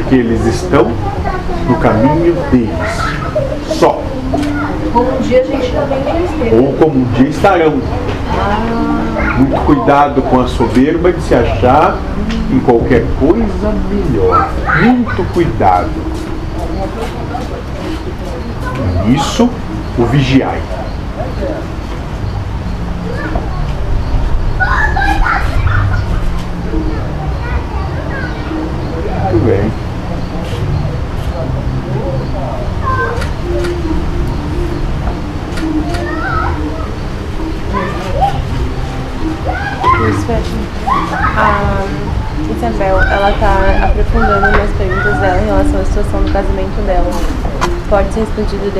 porque eles estão no caminho deles. Só. Como um dia a gente também esteve. Ou como um dia estarão. Muito cuidado com a soberba de se achar em qualquer coisa melhor. Muito cuidado. Isso, o vigiai. Muito bem. A Isabel, ela tá aprofundando nas perguntas dela em relação à situação do casamento dela. Pode ser respondido depois.